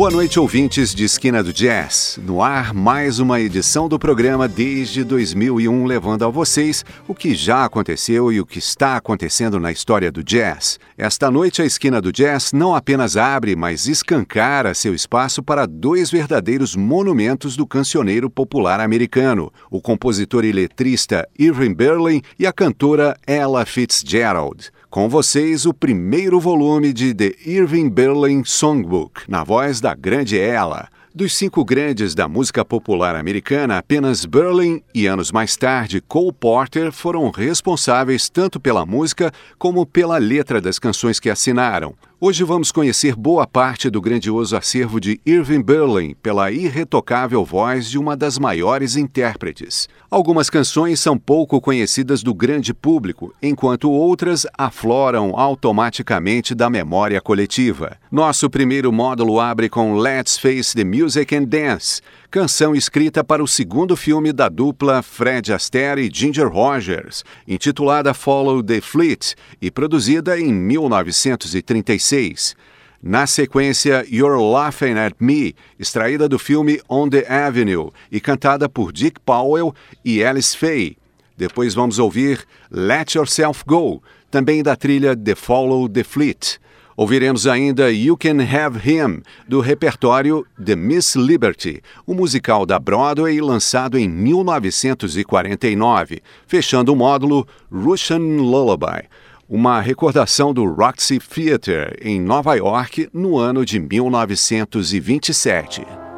Boa noite, ouvintes de Esquina do Jazz. No ar, mais uma edição do programa desde 2001, levando a vocês o que já aconteceu e o que está acontecendo na história do jazz. Esta noite, a Esquina do Jazz não apenas abre, mas escancara seu espaço para dois verdadeiros monumentos do cancioneiro popular americano: o compositor e letrista Irving Berlin e a cantora Ella Fitzgerald. Com vocês, o primeiro volume de The Irving Berlin Songbook, na voz da grande Ella. Dos cinco grandes da música popular americana, apenas Berlin e anos mais tarde Cole Porter foram responsáveis tanto pela música como pela letra das canções que assinaram. Hoje vamos conhecer boa parte do grandioso acervo de Irving Berlin pela irretocável voz de uma das maiores intérpretes. Algumas canções são pouco conhecidas do grande público, enquanto outras afloram automaticamente da memória coletiva. Nosso primeiro módulo abre com Let's Face the Music and Dance, canção escrita para o segundo filme da dupla Fred Astaire e Ginger Rogers, intitulada Follow the Fleet e produzida em 1936. Na sequência, You're Laughing at Me, extraída do filme On the Avenue e cantada por Dick Powell e Alice Faye. Depois vamos ouvir Let Yourself Go, também da trilha The Follow the Fleet. Ouviremos ainda You Can Have Him, do repertório The Miss Liberty, um musical da Broadway lançado em 1949, fechando o módulo Russian Lullaby, uma recordação do Roxy Theatre em Nova York no ano de 1927.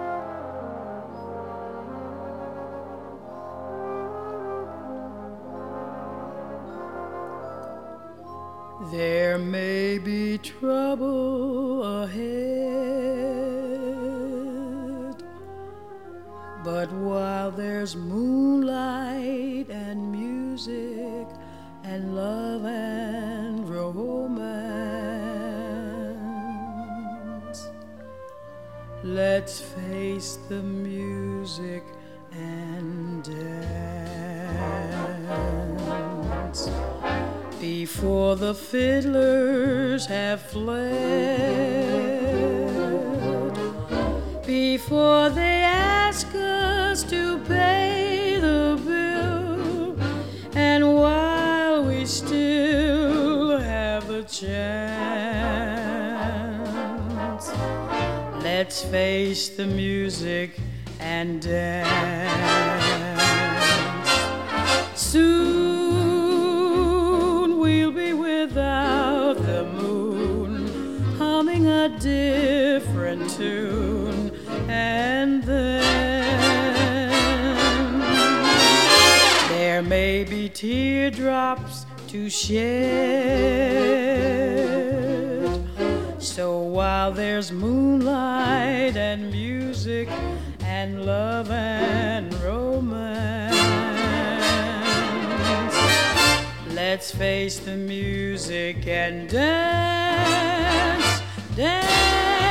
Trouble ahead, but while there's moonlight and music and love and romance, let's face the music and dance before the fiddlers have fled, before they ask us to pay the bill, and while we still have a chance, let's face the music and dance. Soon teardrops to shed. So while there's moonlight and music and love and romance. Let's face the music and dance, dance.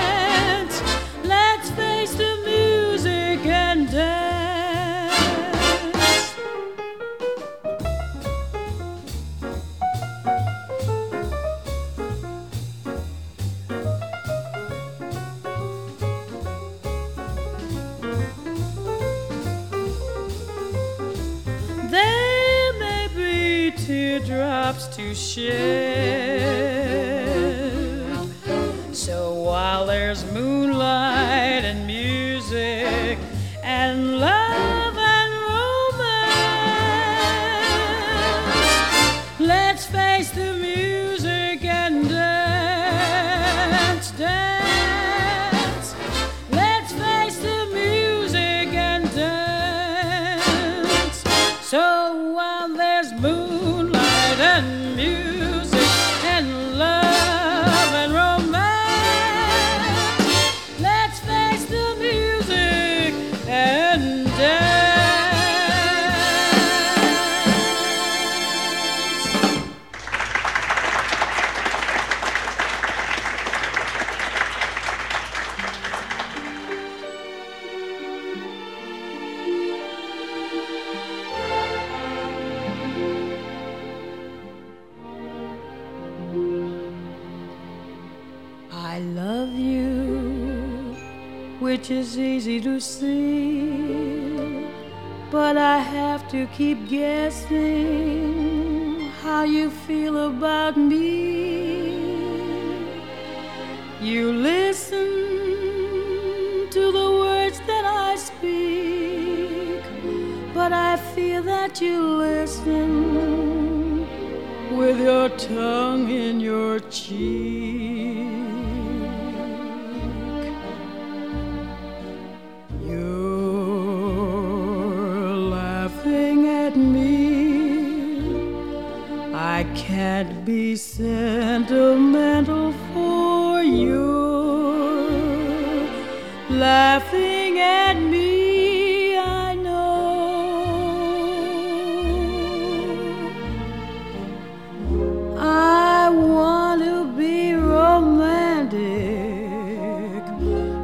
Teardrops to shed. So while there's moonlight and music which is easy to see. But I have to keep guessing how you feel about me. You listen to the words that I speak, but I feel that you listen with your tongue in your cheek. Can't be sentimental for you. Laughing at me, I know. I want to be romantic,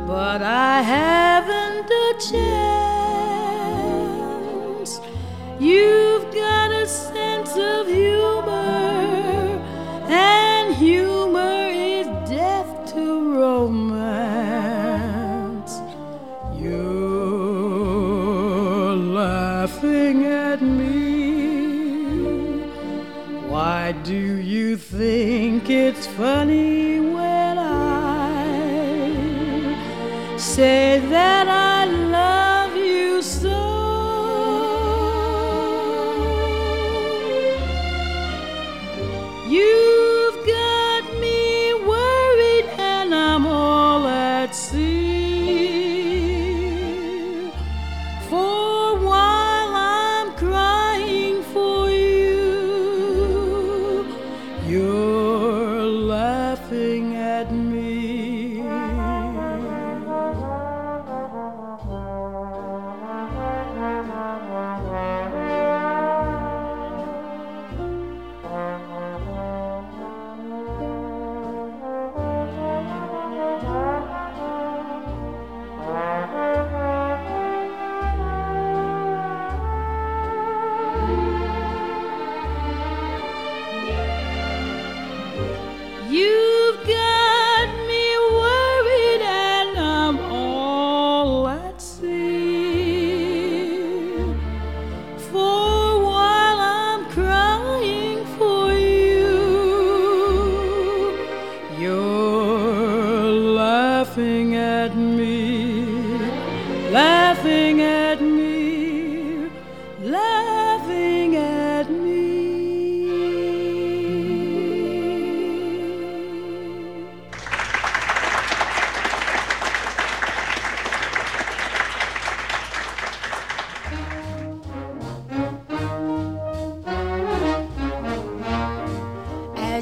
but I haven't a chance. You've think it's funny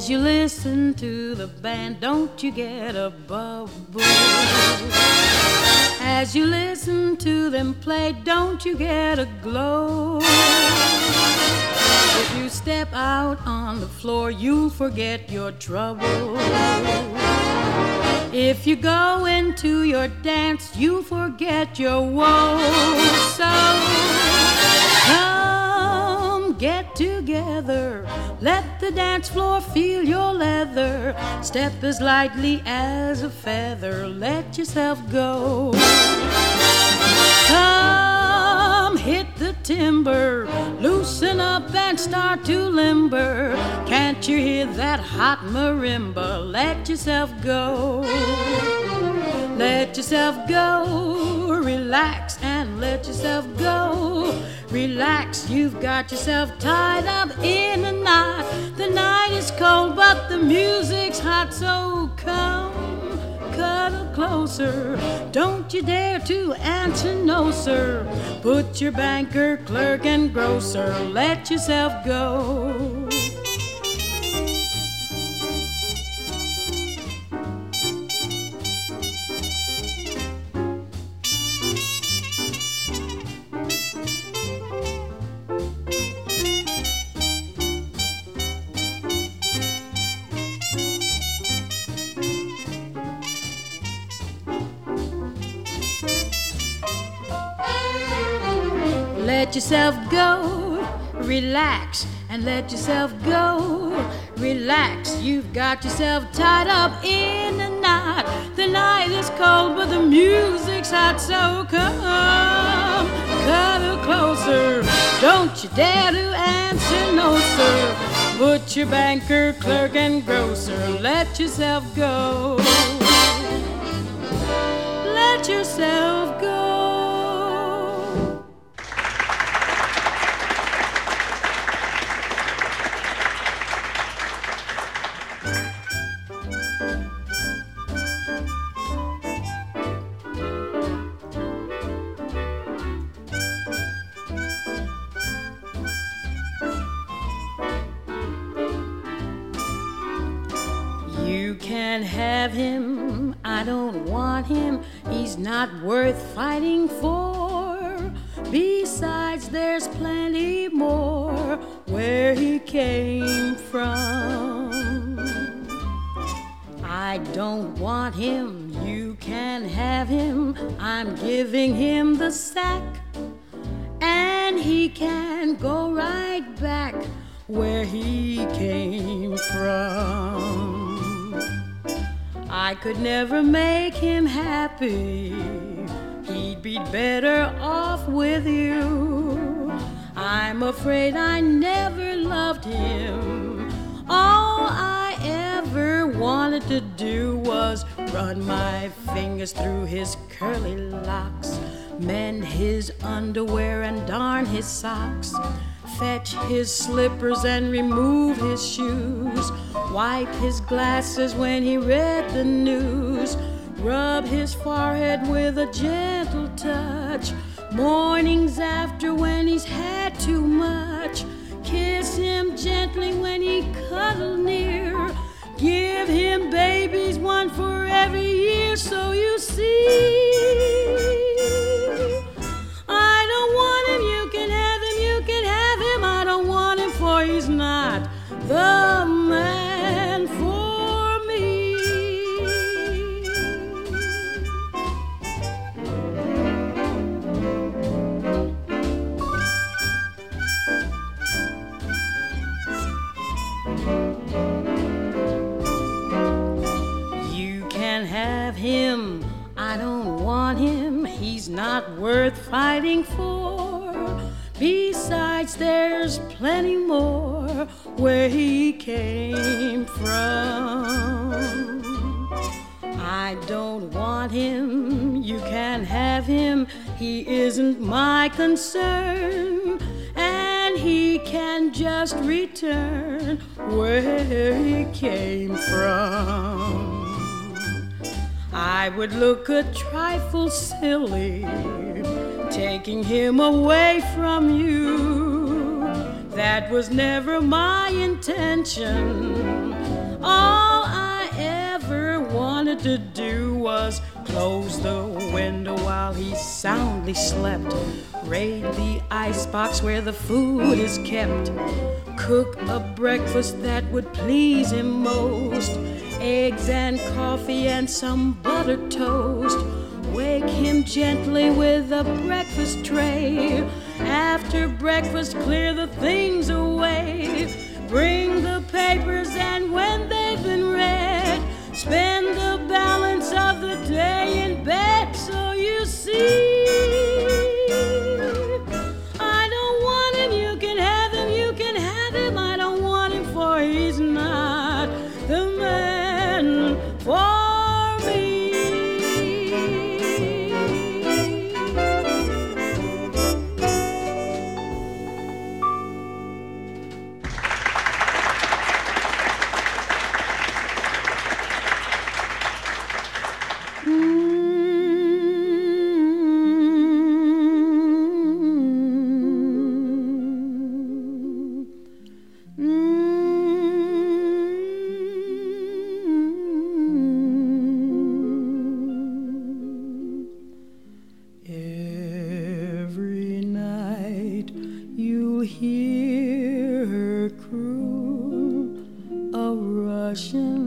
As you listen to the band, don't you get a bubble? As you listen to them play, don't you get a glow? If you step out on the floor, you'll forget your trouble. If you go into your dance, you forget your woes. So come get together. Let the dance floor feel your leather. Step as lightly as a feather. Let yourself go. Come hit the timber, loosen up and start to limber. Can't you hear that hot marimba? Let yourself go. Let yourself go. Relax and let yourself go. Relax, you've got yourself tied up in a knot. The night is cold, but the music's hot, so come cuddle closer. Don't you dare to answer no, sir. Put your banker, clerk, and grocer. Let yourself go. Let yourself go, relax, and let yourself go, relax. You've got yourself tied up in a night. The night is cold, but the music's hot, so come, cuddle closer. Don't you dare to answer no, sir. Your banker, clerk, and grocer. Let yourself go. Let yourself go. Fighting for. Besides, there's plenty more where he came from. I don't want him, you can have him. I'm giving him the sack, and he can go right back where he came from. I could never make him happy. Be better off with you. I'm afraid I never loved him. All I ever wanted to do was run my fingers through his curly locks, mend his underwear and darn his socks fetch his slippers and remove his shoes, wipe his glasses when he read the news, rub his forehead with a gentle touch, mornings after when he's had too much, kiss him gently when he cuddled near, give him babies one for every year so you see. Have him, I don't want him, he's not worth fighting for. Besides, there's plenty more where he came from. I don't want him, you can have him, he isn't my concern. And he can just return where he came from. I would look a trifle silly taking him away from you. That was never my intention. All I ever wanted to do was close the window while he soundly slept, raid the icebox where the food is kept, cook a breakfast that would please him most eggs and coffee and some buttered toast Wake him gently with a breakfast tray. After breakfast, clear the things away. Bring the papers, and when they've been read, spend the balance of the day in bed so you see. When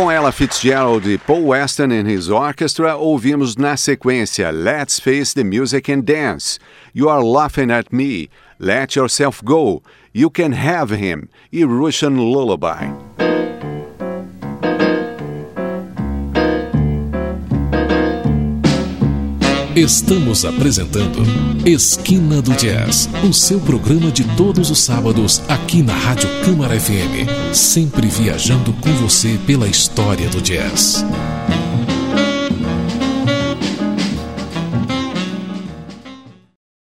Com ela Fitzgerald e Paul Weston and His Orchestra, ouvimos na sequência Let's Face the Music and Dance, You Are Laughing at Me, Let Yourself Go, You Can Have Him e Russian Lullaby. Estamos apresentando Esquina do Jazz, o seu programa de todos os sábados aqui na Rádio Câmara FM, sempre viajando com você pela história do jazz.